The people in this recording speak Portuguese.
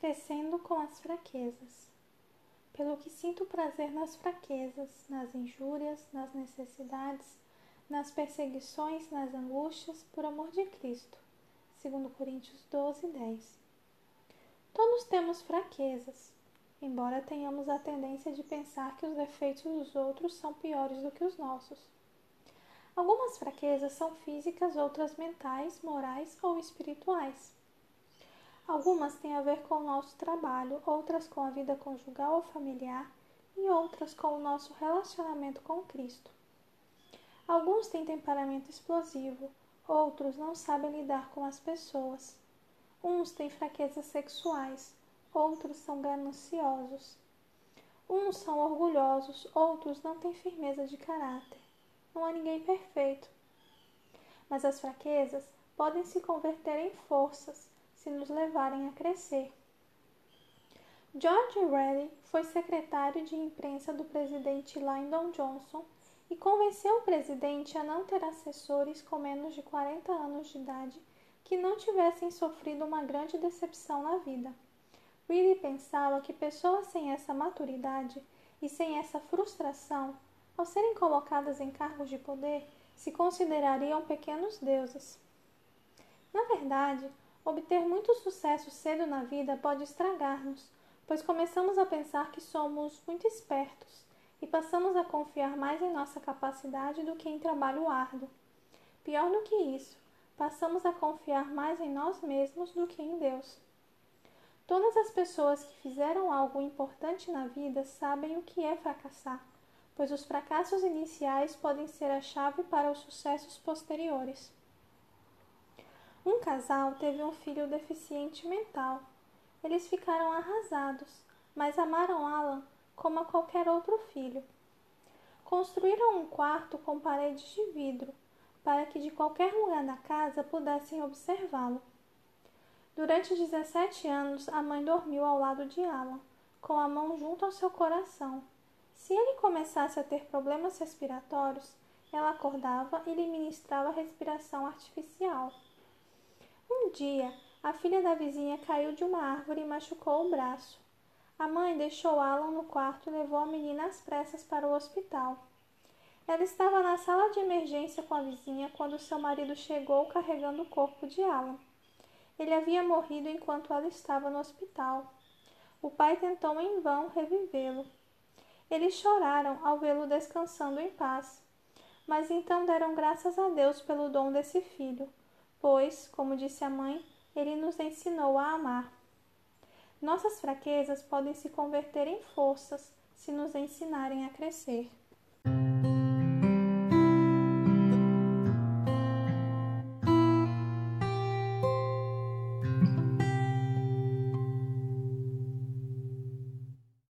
crescendo com as fraquezas. Pelo que sinto prazer nas fraquezas, nas injúrias, nas necessidades, nas perseguições, nas angústias, por amor de Cristo. 2 Coríntios 12, 10. Todos temos fraquezas, embora tenhamos a tendência de pensar que os defeitos dos outros são piores do que os nossos. Algumas fraquezas são físicas, outras mentais, morais ou espirituais. Algumas têm a ver com o nosso trabalho, outras com a vida conjugal ou familiar e outras com o nosso relacionamento com Cristo. Alguns têm temperamento explosivo, outros não sabem lidar com as pessoas. Uns têm fraquezas sexuais, outros são gananciosos. Uns são orgulhosos, outros não têm firmeza de caráter. Não há ninguém perfeito. Mas as fraquezas podem se converter em forças se nos levarem a crescer. George Reilly foi secretário de imprensa do presidente Lyndon Johnson e convenceu o presidente a não ter assessores com menos de 40 anos de idade que não tivessem sofrido uma grande decepção na vida. Reilly pensava que pessoas sem essa maturidade e sem essa frustração, ao serem colocadas em cargos de poder, se considerariam pequenos deuses. Na verdade, Obter muito sucesso cedo na vida pode estragar-nos, pois começamos a pensar que somos muito espertos e passamos a confiar mais em nossa capacidade do que em trabalho árduo. Pior do que isso, passamos a confiar mais em nós mesmos do que em Deus. Todas as pessoas que fizeram algo importante na vida sabem o que é fracassar, pois os fracassos iniciais podem ser a chave para os sucessos posteriores. Um casal teve um filho deficiente mental. Eles ficaram arrasados, mas amaram Alan como a qualquer outro filho. Construíram um quarto com paredes de vidro, para que de qualquer lugar da casa pudessem observá-lo. Durante 17 anos, a mãe dormiu ao lado de Alan, com a mão junto ao seu coração. Se ele começasse a ter problemas respiratórios, ela acordava e lhe ministrava respiração artificial. Um dia, a filha da vizinha caiu de uma árvore e machucou o braço. A mãe deixou Alan no quarto e levou a menina às pressas para o hospital. Ela estava na sala de emergência com a vizinha quando seu marido chegou carregando o corpo de Alan. Ele havia morrido enquanto ela estava no hospital. O pai tentou em vão revivê-lo. Eles choraram ao vê-lo descansando em paz, mas então deram graças a Deus pelo dom desse filho pois, como disse a mãe, ele nos ensinou a amar. Nossas fraquezas podem se converter em forças se nos ensinarem a crescer.